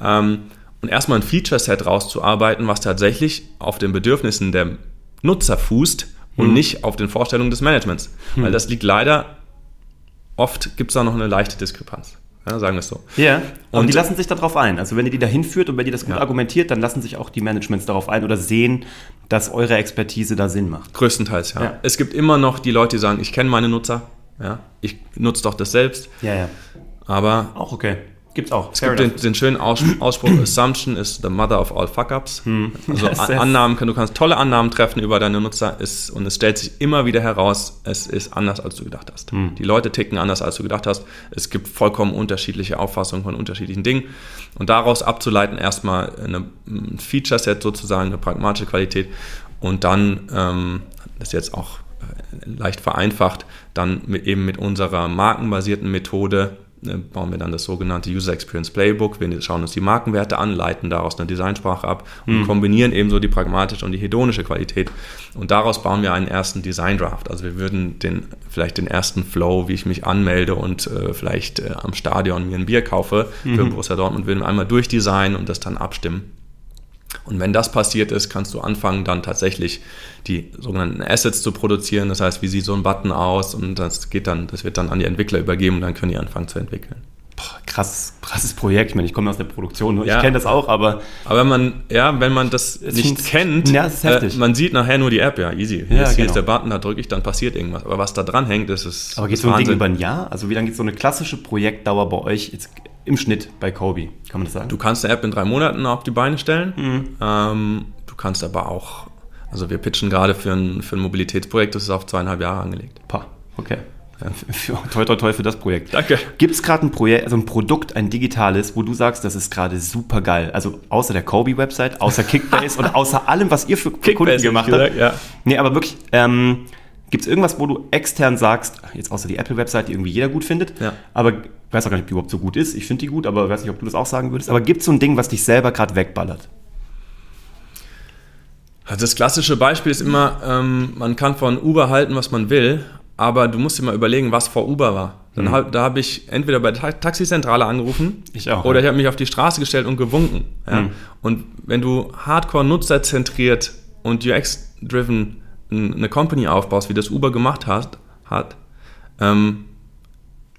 Ähm, und erstmal ein Feature-Set rauszuarbeiten, was tatsächlich auf den Bedürfnissen der Nutzer fußt und mhm. nicht auf den Vorstellungen des Managements. Mhm. Weil das liegt leider, oft gibt es da noch eine leichte Diskrepanz. Ja, sagen wir es so. Ja, und die lassen sich darauf ein. Also wenn ihr die dahin führt und wenn ihr das gut ja. argumentiert, dann lassen sich auch die Managements darauf ein oder sehen, dass eure Expertise da Sinn macht. Größtenteils, ja. ja. Es gibt immer noch die Leute, die sagen, ich kenne meine Nutzer, ja, ich nutze doch das selbst. Ja, ja. Aber auch okay. Gibt's auch. Es gibt den, den, schönen Ausspruch, Assumption is the mother of all fuck-ups. Hm. Also Annahmen, du kannst tolle Annahmen treffen über deine Nutzer ist, und es stellt sich immer wieder heraus, es ist anders, als du gedacht hast. Hm. Die Leute ticken anders, als du gedacht hast. Es gibt vollkommen unterschiedliche Auffassungen von unterschiedlichen Dingen. Und daraus abzuleiten erstmal eine, ein Feature-Set sozusagen, eine pragmatische Qualität und dann, ähm, das ist jetzt auch äh, leicht vereinfacht, dann mit, eben mit unserer markenbasierten Methode bauen wir dann das sogenannte User Experience Playbook. Wir schauen uns die Markenwerte an, leiten daraus eine Designsprache ab und mhm. kombinieren ebenso die pragmatische und die hedonische Qualität. Und daraus bauen wir einen ersten Design Draft. Also wir würden den, vielleicht den ersten Flow, wie ich mich anmelde und äh, vielleicht äh, am Stadion mir ein Bier kaufe mhm. für Borussia Dortmund, würden wir einmal durchdesignen und das dann abstimmen. Und wenn das passiert ist, kannst du anfangen, dann tatsächlich die sogenannten Assets zu produzieren. Das heißt, wie sieht so ein Button aus? Und das geht dann, das wird dann an die Entwickler übergeben und dann können die anfangen zu entwickeln. Boah, krass, krasses Projekt. Ich meine, ich komme aus der Produktion, ja. ich kenne das auch, aber. Aber wenn man, ja, wenn man das nicht kennt, ja, das äh, man sieht nachher nur die App, ja, easy. Hier, ja, ist, hier genau. ist der Button, da drücke ich, dann passiert irgendwas. Aber was da dran hängt, das ist. Aber geht so ein Ding über ein Jahr? Also wie lange geht so eine klassische Projektdauer bei euch? Jetzt im Schnitt bei Kobe, kann man das sagen? Du kannst eine App in drei Monaten auf die Beine stellen. Mhm. Ähm, du kannst aber auch, also wir pitchen gerade für ein, für ein Mobilitätsprojekt, das ist auf zweieinhalb Jahre angelegt. Pah, okay. Ja. Toi, toi, toi für das Projekt. Danke. Gibt es gerade ein Projekt, also ein Produkt, ein digitales, wo du sagst, das ist gerade super geil? Also außer der Kobe-Website, außer Kickbase und außer allem, was ihr für, für Kunden gemacht habt. Ja. Nee, aber wirklich, ähm, Gibt es irgendwas, wo du extern sagst, jetzt außer die Apple-Website, die irgendwie jeder gut findet, ja. aber ich weiß auch gar nicht, ob die überhaupt so gut ist. Ich finde die gut, aber ich weiß nicht, ob du das auch sagen würdest. Aber gibt es so ein Ding, was dich selber gerade wegballert? Also das klassische Beispiel ist immer, ähm, man kann von Uber halten, was man will, aber du musst dir mal überlegen, was vor Uber war. Dann mhm. hab, da habe ich entweder bei der Taxizentrale angerufen ich auch, oder ich habe mich auf die Straße gestellt und gewunken. Ja? Mhm. Und wenn du hardcore nutzerzentriert und UX-driven eine Company aufbaust, wie das Uber gemacht hat, hat ähm,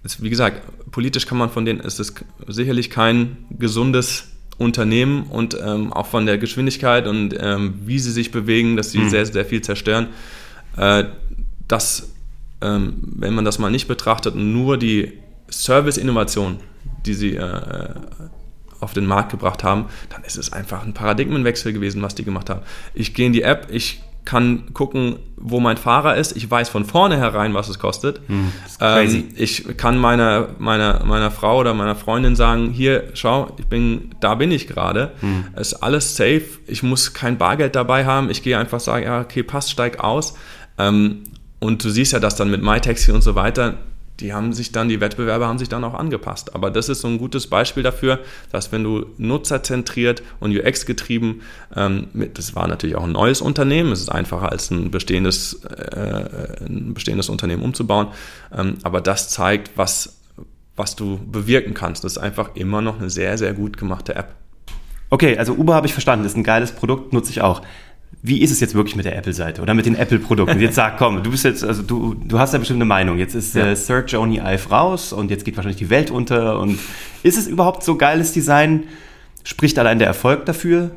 ist, wie gesagt, politisch kann man von denen, ist es sicherlich kein gesundes Unternehmen und ähm, auch von der Geschwindigkeit und ähm, wie sie sich bewegen, dass sie mhm. sehr, sehr viel zerstören. Äh, das, ähm, wenn man das mal nicht betrachtet und nur die Service-Innovation, die sie äh, auf den Markt gebracht haben, dann ist es einfach ein Paradigmenwechsel gewesen, was die gemacht haben. Ich gehe in die App, ich kann gucken, wo mein Fahrer ist. Ich weiß von vornherein, was es kostet. Hm, ähm, ich kann meiner, meiner, meiner Frau oder meiner Freundin sagen, hier, schau, ich bin, da bin ich gerade. Hm. Es ist alles safe. Ich muss kein Bargeld dabei haben. Ich gehe einfach sagen, ja, okay, passt, steig aus. Ähm, und du siehst ja, dass dann mit MyTaxi und so weiter die haben sich dann, die Wettbewerber haben sich dann auch angepasst. Aber das ist so ein gutes Beispiel dafür, dass wenn du nutzerzentriert und UX-getrieben, ähm, das war natürlich auch ein neues Unternehmen, es ist einfacher als ein bestehendes, äh, ein bestehendes Unternehmen umzubauen, ähm, aber das zeigt, was, was du bewirken kannst. Das ist einfach immer noch eine sehr, sehr gut gemachte App. Okay, also Uber habe ich verstanden, ist ein geiles Produkt, nutze ich auch wie ist es jetzt wirklich mit der Apple-Seite oder mit den Apple-Produkten? Jetzt sag, komm, du bist jetzt, also du, du hast ja bestimmt eine Meinung. Jetzt ist ja. äh, Search Only Ive raus und jetzt geht wahrscheinlich die Welt unter. Und ist es überhaupt so geiles Design? Spricht allein der Erfolg dafür?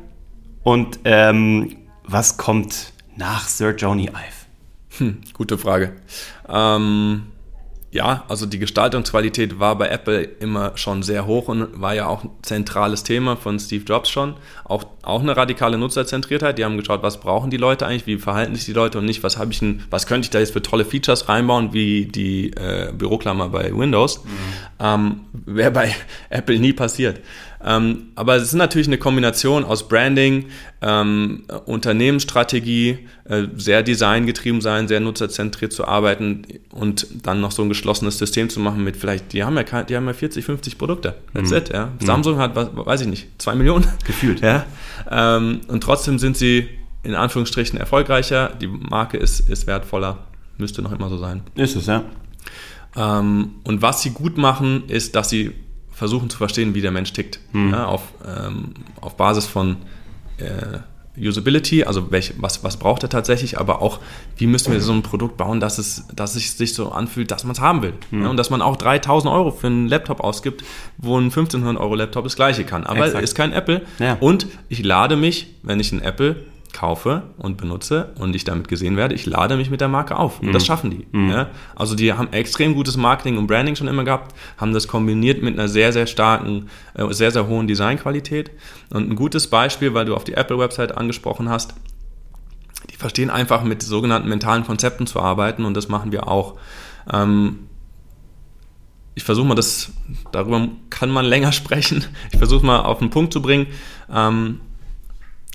Und ähm, was kommt nach Search Only Ive? Hm, gute Frage. Ähm, ja, also die Gestaltungsqualität war bei Apple immer schon sehr hoch und war ja auch ein zentrales Thema von Steve Jobs schon. Auch, auch eine radikale Nutzerzentriertheit. Die haben geschaut, was brauchen die Leute eigentlich, wie verhalten sich die Leute und nicht, was habe ich denn, was könnte ich da jetzt für tolle Features reinbauen, wie die äh, Büroklammer bei Windows. Mhm. Ähm, Wäre bei Apple nie passiert. Ähm, aber es ist natürlich eine Kombination aus Branding, ähm, Unternehmensstrategie, äh, sehr designgetrieben sein, sehr nutzerzentriert zu arbeiten und dann noch so ein geschlossenes System zu machen mit vielleicht, die haben ja, die haben ja 40, 50 Produkte. That's mhm. it, ja. Mhm. Samsung hat, weiß ich nicht, zwei Millionen. Gefühlt. Ja. Ähm, und trotzdem sind sie in Anführungsstrichen erfolgreicher, die Marke ist, ist wertvoller, müsste noch immer so sein. Ist es, ja. Ähm, und was sie gut machen, ist, dass sie versuchen zu verstehen, wie der Mensch tickt. Mhm. Ja, auf, ähm, auf Basis von äh, Usability, also welch, was, was braucht er tatsächlich, aber auch, wie müssen wir so ein Produkt bauen, dass es, dass es sich so anfühlt, dass man es haben will. Mhm. Ja, und dass man auch 3000 Euro für einen Laptop ausgibt, wo ein 1500 Euro Laptop das gleiche kann. Aber es ist kein Apple. Ja. Und ich lade mich, wenn ich ein Apple kaufe und benutze und ich damit gesehen werde, ich lade mich mit der Marke auf. Und mhm. das schaffen die. Mhm. Ja? Also die haben extrem gutes Marketing und Branding schon immer gehabt, haben das kombiniert mit einer sehr, sehr starken, äh, sehr, sehr hohen Designqualität. Und ein gutes Beispiel, weil du auf die Apple-Website angesprochen hast, die verstehen einfach mit sogenannten mentalen Konzepten zu arbeiten und das machen wir auch. Ähm, ich versuche mal das, darüber kann man länger sprechen. Ich versuche mal auf den Punkt zu bringen. Ähm,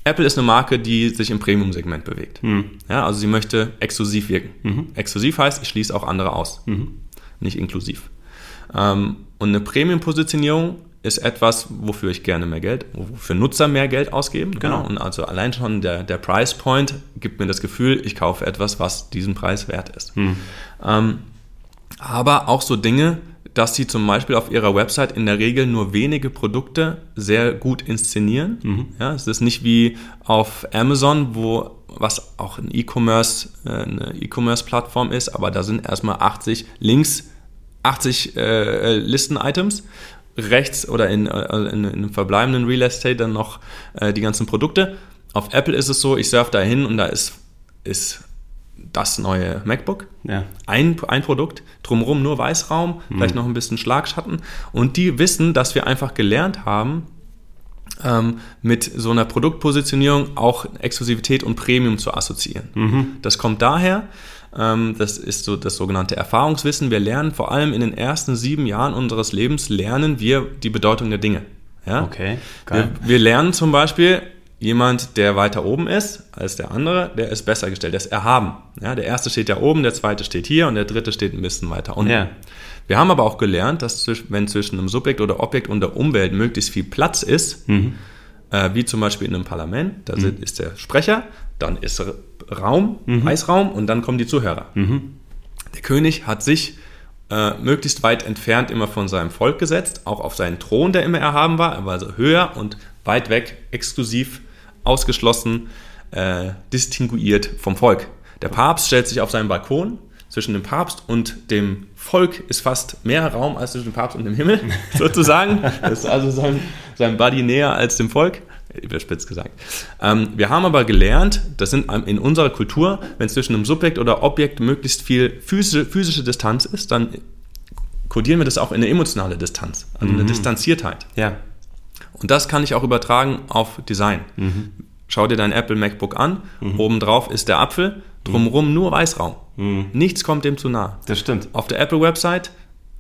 Apple ist eine Marke, die sich im Premium-Segment bewegt. Mhm. Ja, also sie möchte exklusiv wirken. Mhm. Exklusiv heißt, ich schließe auch andere aus, mhm. nicht inklusiv. Ähm, und eine Premium-Positionierung ist etwas, wofür ich gerne mehr Geld, wofür Nutzer mehr Geld ausgeben. Genau. Und also allein schon der, der Price Point gibt mir das Gefühl, ich kaufe etwas, was diesen Preis wert ist. Mhm. Ähm, aber auch so Dinge, dass sie zum Beispiel auf ihrer Website in der Regel nur wenige Produkte sehr gut inszenieren. Mhm. Ja, es ist nicht wie auf Amazon, wo was auch ein E-Commerce, äh, eine E-Commerce-Plattform ist, aber da sind erstmal 80 Links, 80 äh, Listen-Items. Rechts oder in, äh, in, in, einem verbleibenden Real Estate dann noch äh, die ganzen Produkte. Auf Apple ist es so, ich surfe da hin und da ist, ist das neue MacBook. Ja. Ein, ein Produkt, drumherum nur Weißraum, mhm. vielleicht noch ein bisschen Schlagschatten. Und die wissen, dass wir einfach gelernt haben, ähm, mit so einer Produktpositionierung auch Exklusivität und Premium zu assoziieren. Mhm. Das kommt daher, ähm, das ist so das sogenannte Erfahrungswissen. Wir lernen vor allem in den ersten sieben Jahren unseres Lebens, lernen wir die Bedeutung der Dinge. Ja? Okay, geil. Wir, wir lernen zum Beispiel, jemand, der weiter oben ist als der andere, der ist besser gestellt, der ist erhaben. Ja, der erste steht ja oben, der zweite steht hier und der dritte steht ein bisschen weiter unten. Ja. Wir haben aber auch gelernt, dass wenn zwischen einem Subjekt oder Objekt und der Umwelt möglichst viel Platz ist, mhm. äh, wie zum Beispiel in einem Parlament, da mhm. ist der Sprecher, dann ist Raum, mhm. Weißraum und dann kommen die Zuhörer. Mhm. Der König hat sich äh, möglichst weit entfernt immer von seinem Volk gesetzt, auch auf seinen Thron, der immer erhaben war, er war also höher und weit weg, exklusiv ausgeschlossen, äh, distinguiert vom Volk. Der Papst stellt sich auf seinen Balkon. Zwischen dem Papst und dem Volk ist fast mehr Raum als zwischen dem Papst und dem Himmel, sozusagen. Das ist also sein, sein Buddy näher als dem Volk überspitzt gesagt. Ähm, wir haben aber gelernt, das sind in unserer Kultur, wenn zwischen einem Subjekt oder Objekt möglichst viel physische, physische Distanz ist, dann kodieren wir das auch in eine emotionale Distanz, also eine mhm. Distanziertheit. Ja. Und das kann ich auch übertragen auf Design. Mhm. Schau dir dein Apple MacBook an, mhm. obendrauf ist der Apfel, drumherum mhm. nur Weißraum. Mhm. Nichts kommt dem zu nah. Das stimmt. Auf der Apple-Website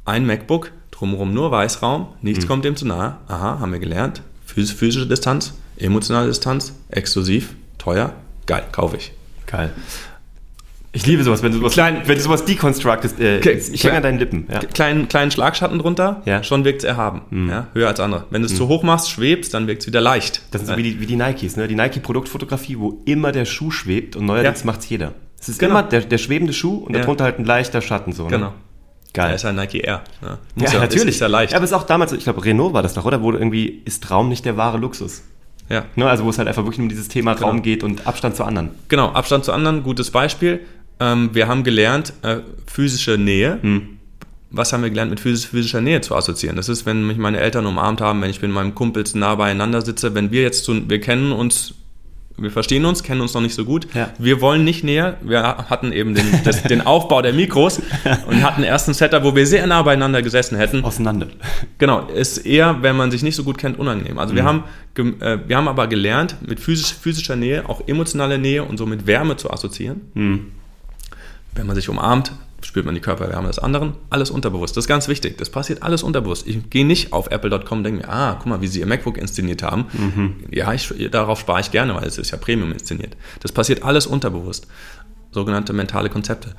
ein MacBook, drumherum nur Weißraum, nichts mhm. kommt dem zu nah. Aha, haben wir gelernt. physische Distanz, emotionale Distanz, exklusiv, teuer, geil, kaufe ich. Geil. Ich liebe sowas, wenn du sowas, Klein, wenn du sowas deconstructest. Äh, ich hänge an deinen Lippen. Ja. Kleinen, kleinen Schlagschatten drunter, ja. schon wirkt es erhaben. Mhm. Ja, höher als andere. Wenn du es mhm. zu hoch machst, schwebst, dann wirkt es wieder leicht. Das sind so wie die, wie die Nikes, ne? Die Nike-Produktfotografie, wo immer der Schuh schwebt und neuerdings ja. macht es jeder. Es ist genau. immer der, der schwebende Schuh und darunter halt ein leichter Schatten. So, ne? Genau. Geil. Ja, ist ja Nike Air. Ja, ja natürlich. Ist, ist ja leicht. Ja, aber es ist auch damals, ich glaube, Renault war das doch, oder? Wo irgendwie ist Raum nicht der wahre Luxus. Ja. Ne, also wo es halt einfach wirklich um dieses Thema genau. Raum geht und Abstand zu anderen. Genau, Abstand zu anderen, gutes Beispiel. Ähm, wir haben gelernt, äh, physische Nähe. Hm. Was haben wir gelernt, mit physisch, physischer Nähe zu assoziieren? Das ist, wenn mich meine Eltern umarmt haben, wenn ich mit meinem Kumpel nah beieinander sitze, wenn wir jetzt, zu, wir kennen uns wir verstehen uns, kennen uns noch nicht so gut. Ja. Wir wollen nicht näher. Wir hatten eben den, das, den Aufbau der Mikros und hatten erst ein Setup, wo wir sehr nah beieinander gesessen hätten. Auseinander. Genau, ist eher, wenn man sich nicht so gut kennt, unangenehm. Also mhm. wir, haben, äh, wir haben aber gelernt, mit physisch, physischer Nähe auch emotionale Nähe und so mit Wärme zu assoziieren. Mhm wenn man sich umarmt, spürt man die Körperwärme des anderen, alles unterbewusst. Das ist ganz wichtig. Das passiert alles unterbewusst. Ich gehe nicht auf apple.com und denke mir, ah, guck mal, wie sie ihr MacBook inszeniert haben. Mhm. Ja, ich, darauf spare ich gerne, weil es ist ja Premium inszeniert. Das passiert alles unterbewusst. Sogenannte mentale Konzepte.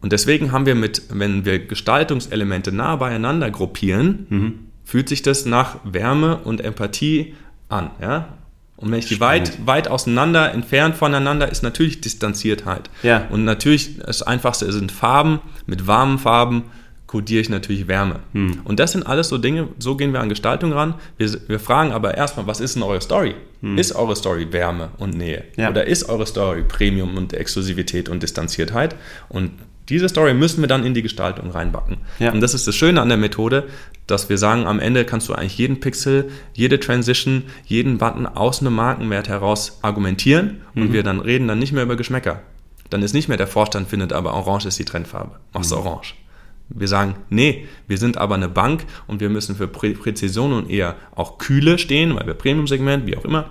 Und deswegen haben wir mit, wenn wir Gestaltungselemente nah beieinander gruppieren, mhm. fühlt sich das nach Wärme und Empathie an. Ja? Und wenn ich die weit, weit auseinander, entfernt voneinander, ist natürlich Distanziertheit. Ja. Und natürlich, das Einfachste sind Farben. Mit warmen Farben kodiere ich natürlich Wärme. Hm. Und das sind alles so Dinge, so gehen wir an Gestaltung ran. Wir, wir fragen aber erstmal, was ist denn eure Story? Hm. Ist eure Story Wärme und Nähe? Ja. Oder ist eure Story Premium und Exklusivität und Distanziertheit? Und diese Story müssen wir dann in die Gestaltung reinbacken. Ja. Und das ist das Schöne an der Methode, dass wir sagen, am Ende kannst du eigentlich jeden Pixel, jede Transition, jeden Button aus einem Markenwert heraus argumentieren mhm. und wir dann reden dann nicht mehr über Geschmäcker. Dann ist nicht mehr der Vorstand findet, aber Orange ist die Trendfarbe. Machst du mhm. Orange. Wir sagen, nee, wir sind aber eine Bank und wir müssen für Prä Präzision und eher auch Kühle stehen, weil wir Premium-Segment, wie auch immer.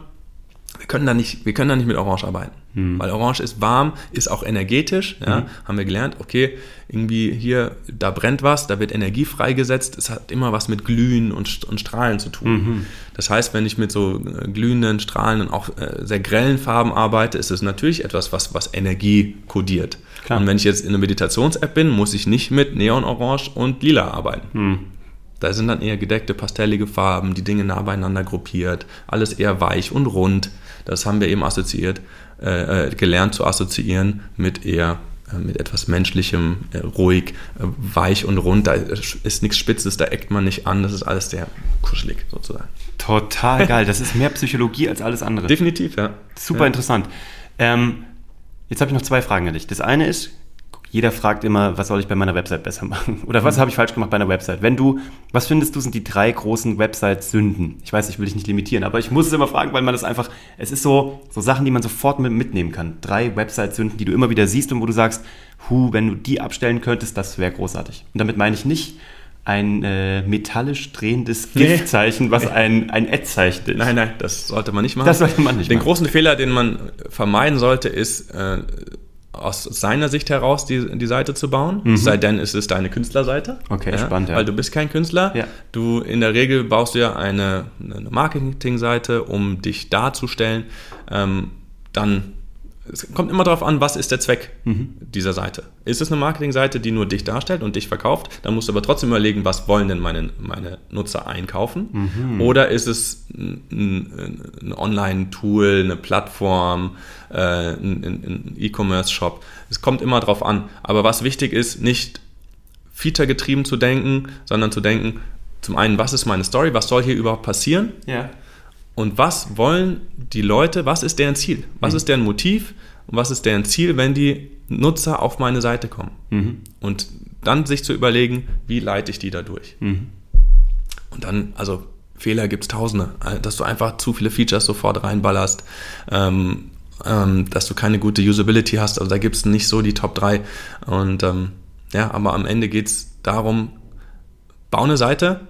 Wir können da nicht, wir können da nicht mit Orange arbeiten. Hm. Weil Orange ist warm, ist auch energetisch. Ja, hm. Haben wir gelernt, okay, irgendwie hier, da brennt was, da wird Energie freigesetzt. Es hat immer was mit Glühen und, und Strahlen zu tun. Mhm. Das heißt, wenn ich mit so äh, glühenden, strahlenden, auch äh, sehr grellen Farben arbeite, ist es natürlich etwas, was, was Energie kodiert. Klar. Und wenn ich jetzt in einer Meditations-App bin, muss ich nicht mit Neon-Orange und Lila arbeiten. Hm. Da sind dann eher gedeckte, pastellige Farben, die Dinge nah beieinander gruppiert, alles eher weich und rund. Das haben wir eben assoziiert. Äh, äh, gelernt zu assoziieren mit eher äh, mit etwas Menschlichem, äh, ruhig, weich und rund. Da ist nichts Spitzes, da eckt man nicht an. Das ist alles sehr kuschelig sozusagen. Total geil. Das ist mehr Psychologie als alles andere. Definitiv, ja. Super ja. interessant. Ähm, jetzt habe ich noch zwei Fragen an dich. Das eine ist, jeder fragt immer, was soll ich bei meiner Website besser machen? Oder was mhm. habe ich falsch gemacht bei einer Website? Wenn du, was findest du, sind die drei großen Website-Sünden? Ich weiß, ich will dich nicht limitieren, aber ich muss es immer fragen, weil man das einfach, es ist so, so Sachen, die man sofort mitnehmen kann. Drei Website-Sünden, die du immer wieder siehst und wo du sagst, hu, wenn du die abstellen könntest, das wäre großartig. Und damit meine ich nicht, ein äh, metallisch drehendes Giftzeichen, was ein, ein Ad-Zeichen ist. Nein, nein, das sollte man nicht machen. Das sollte man nicht Den machen. großen Fehler, den man vermeiden sollte, ist, äh, aus seiner Sicht heraus die, die Seite zu bauen. Mhm. Sei denn, es ist deine Künstlerseite. Okay, ja, spannend. Ja. Weil du bist kein Künstler. Ja. Du in der Regel baust du ja eine, eine Marketingseite, um dich darzustellen. Ähm, dann es kommt immer darauf an, was ist der Zweck mhm. dieser Seite. Ist es eine Marketingseite, die nur dich darstellt und dich verkauft? Dann musst du aber trotzdem überlegen, was wollen denn meine, meine Nutzer einkaufen? Mhm. Oder ist es ein, ein Online-Tool, eine Plattform, äh, ein, ein E-Commerce-Shop? Es kommt immer darauf an. Aber was wichtig ist, nicht feature-getrieben zu denken, sondern zu denken, zum einen, was ist meine Story, was soll hier überhaupt passieren? Ja. Und was wollen die Leute, was ist deren Ziel? Was mhm. ist deren Motiv und was ist deren Ziel, wenn die Nutzer auf meine Seite kommen? Mhm. Und dann sich zu überlegen, wie leite ich die da durch? Mhm. Und dann, also Fehler gibt es tausende, dass du einfach zu viele Features sofort reinballerst, ähm, ähm, dass du keine gute Usability hast, also da gibt es nicht so die Top 3. Und ähm, ja, aber am Ende geht es darum, bau eine Seite,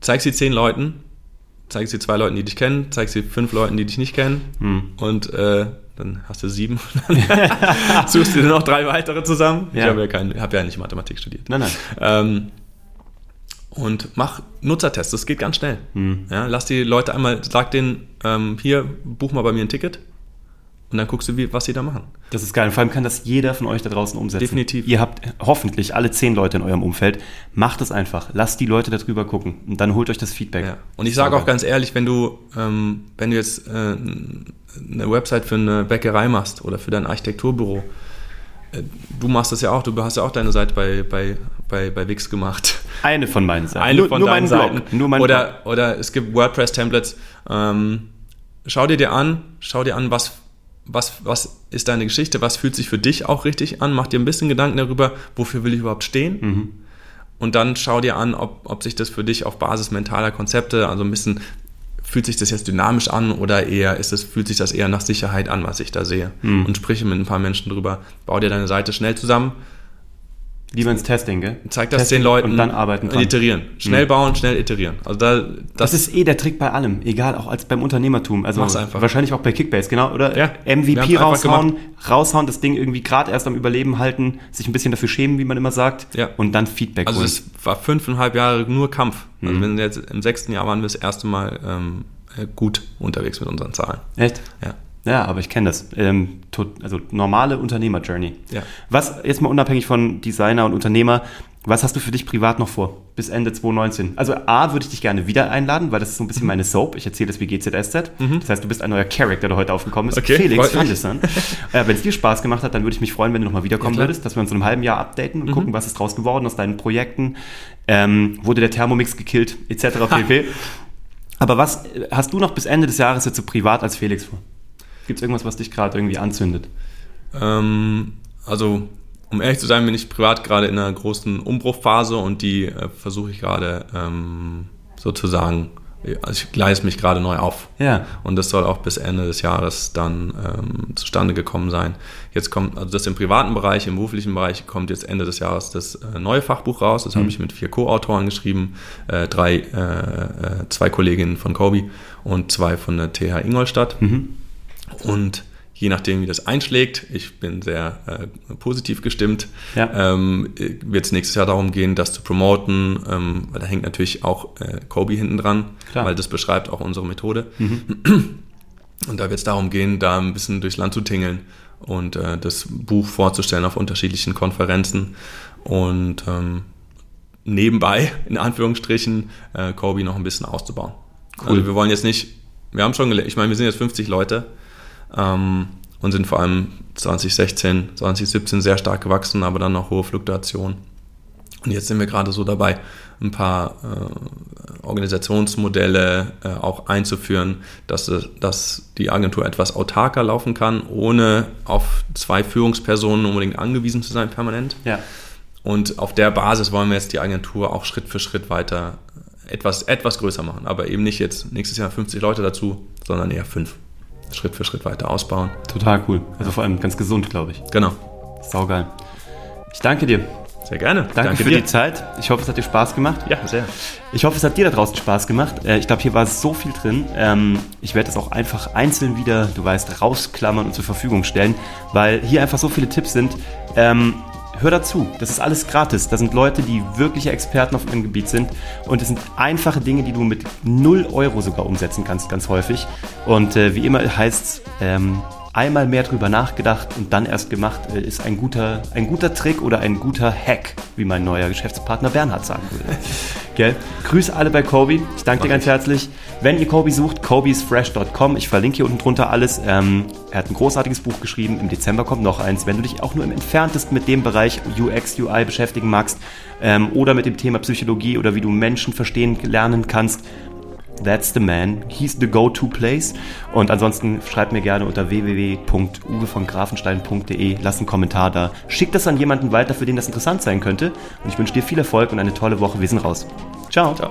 zeig sie zehn Leuten zeig sie zwei Leuten, die dich kennen, zeig sie fünf Leuten, die dich nicht kennen hm. und äh, dann hast du sieben. suchst du dir noch drei weitere zusammen. Ja. Ich habe ja, kein, hab ja nicht Mathematik studiert. Nein, nein. Ähm, und mach Nutzertests, das geht ganz schnell. Hm. Ja, lass die Leute einmal, sag denen, ähm, hier, buch mal bei mir ein Ticket und dann guckst du, wie, was sie da machen. Das ist geil. Und vor allem kann das jeder von euch da draußen umsetzen. Definitiv. Ihr habt hoffentlich alle zehn Leute in eurem Umfeld. Macht es einfach. Lasst die Leute darüber gucken. Und dann holt euch das Feedback. Ja. Und ich sage auch ganz ehrlich, wenn du, ähm, wenn du jetzt äh, eine Website für eine Bäckerei machst oder für dein Architekturbüro, äh, du machst das ja auch, du hast ja auch deine Seite bei, bei, bei, bei Wix gemacht. Eine von meinen Seiten. Eine nur, von nur deinen Seiten. Blog. Nur mein oder, Blog. oder es gibt WordPress-Templates. Ähm, schau dir dir an, schau dir an, was was, was ist deine Geschichte, was fühlt sich für dich auch richtig an, mach dir ein bisschen Gedanken darüber, wofür will ich überhaupt stehen. Mhm. Und dann schau dir an, ob, ob sich das für dich auf Basis mentaler Konzepte, also ein bisschen, fühlt sich das jetzt dynamisch an oder eher ist es, fühlt sich das eher nach Sicherheit an, was ich da sehe. Mhm. Und spreche mit ein paar Menschen drüber, bau dir deine Seite schnell zusammen, Lieber ins Testing, gell? Zeig das Testing den Leuten und dann arbeiten dran. iterieren. Schnell bauen, schnell iterieren. Also da, Das, das, ist eh der Trick bei allem, egal, auch als beim Unternehmertum. Also Mach's einfach. wahrscheinlich auch bei Kickbase, genau. Oder Ja, wir MVP raushauen, raushauen, das Ding irgendwie gerade erst am Überleben halten, sich ein bisschen dafür schämen, wie man immer sagt, Ja. und dann Feedback also holen. es war fünfeinhalb Jahre nur Kampf. Also Mhm. wenn jetzt im sechsten Jahr waren wir das erste Mal ähm, äh, gut unterwegs mit unseren Zahlen. Echt? Ja. Ja, aber ich kenne das. Ähm, also normale Unternehmer-Journey. Ja. Was, jetzt mal unabhängig von Designer und Unternehmer, was hast du für dich privat noch vor? Bis Ende 2019. Also A, würde ich dich gerne wieder einladen, weil das ist so ein Mhm. bisschen meine Soap. Ich erzähle das wie GZSZ. Das heißt, du bist ein neuer Charakter, der heute aufgekommen ist. Okay, Felix. Fandesan. äh, wenn es dir Spaß gemacht hat, dann würde ich mich freuen, wenn du nochmal wiederkommen Ja. Mhm. würdest, dass wir uns in einem halben Jahr updaten und gucken, was ist draus geworden aus deinen Projekten. Ähm, wurde der Thermomix gekillt, etc. pp. Aber was äh, hast du noch bis Ende des Jahres jetzt so privat als Felix vor? Gibt es irgendwas, was dich gerade irgendwie anzündet? Ähm, also, um ehrlich zu sein, bin ich privat gerade in einer großen Umbruchphase und die äh, versuche ich gerade ähm, sozusagen, also ich gleise mich gerade neu auf. Ja. Und das soll auch bis Ende des Jahres dann ähm, zustande gekommen sein. Jetzt kommt, also das im privaten Bereich, im beruflichen Bereich kommt jetzt Ende des Jahres das äh, neue Fachbuch raus. Das habe ich mit vier Co-Autoren geschrieben, äh, drei, äh, äh, zwei Kolleginnen von Kobi und zwei von der TH Ingolstadt. Und je nachdem, wie das einschlägt, ich bin sehr äh, positiv gestimmt, Ja. ähm, wird es nächstes Jahr darum gehen, das zu promoten, ähm, weil da hängt natürlich auch äh, Kobe hinten dran, Klar. weil das beschreibt auch unsere Methode. Und da wird es darum gehen, da ein bisschen durchs Land zu tingeln und äh, das Buch vorzustellen auf unterschiedlichen Konferenzen und ähm, nebenbei, in Anführungsstrichen, äh, Kobe noch ein bisschen auszubauen. Also wir wollen jetzt nicht, wir haben schon gelernt, ich meine, wir sind jetzt 50 Leute ähm, und sind vor allem 2016, 2017 sehr stark gewachsen, aber dann noch hohe Fluktuation. Und jetzt sind wir gerade so dabei, ein paar äh, Organisationsmodelle äh, auch einzuführen, dass, dass die Agentur etwas autarker laufen kann, ohne auf zwei Führungspersonen unbedingt angewiesen zu sein permanent. Ja. Und auf der Basis wollen wir jetzt die Agentur auch Schritt für Schritt weiter etwas, etwas größer machen. Aber eben nicht jetzt nächstes Jahr 50 Leute dazu, sondern eher fünf. Schritt für Schritt weiter ausbauen. Total cool. Also vor allem ganz gesund, glaube ich. Genau. Saugeil. Ich danke dir. Sehr gerne. Danke, für dir. die Zeit. Ich hoffe, es hat dir Spaß gemacht. Ja, sehr. Ich hoffe, es hat dir da draußen Spaß gemacht. Äh, Ich glaube, hier war so viel drin. Ähm, Ich werde das auch einfach einzeln wieder, du weißt, rausklammern und zur Verfügung stellen, weil hier einfach so viele Tipps sind. Hör dazu, das ist alles gratis. Da sind Leute, die wirkliche Experten auf ihrem Gebiet sind. Und es sind einfache Dinge, die du mit 0 Euro sogar umsetzen kannst, ganz häufig. Und äh, wie immer heißt ähm, einmal mehr drüber nachgedacht und dann erst gemacht, äh, ist ein guter, ein guter Trick oder ein guter Hack, wie mein neuer Geschäftspartner Bernhard sagen würde. Gell? Grüße alle bei Kobe. Ich danke dir ganz herzlich. Wenn ihr Kobe sucht, kobeisfresh.com. Ich verlinke hier unten drunter alles. Ähm, er hat ein großartiges Buch geschrieben. Im Dezember kommt noch eins. Wenn du dich auch nur im entferntesten mit dem Bereich UX, UI beschäftigen magst ähm, oder mit dem Thema Psychologie oder wie du Menschen verstehen lernen kannst, That's the man. He's the go-to place. Und ansonsten schreibt mir gerne unter www.uwevongrafenstein.de. Lass einen Kommentar da. Schick das an jemanden weiter, für den das interessant sein könnte. Und ich wünsche dir viel Erfolg und eine tolle Woche. Wir sind raus. Ciao. Ciao.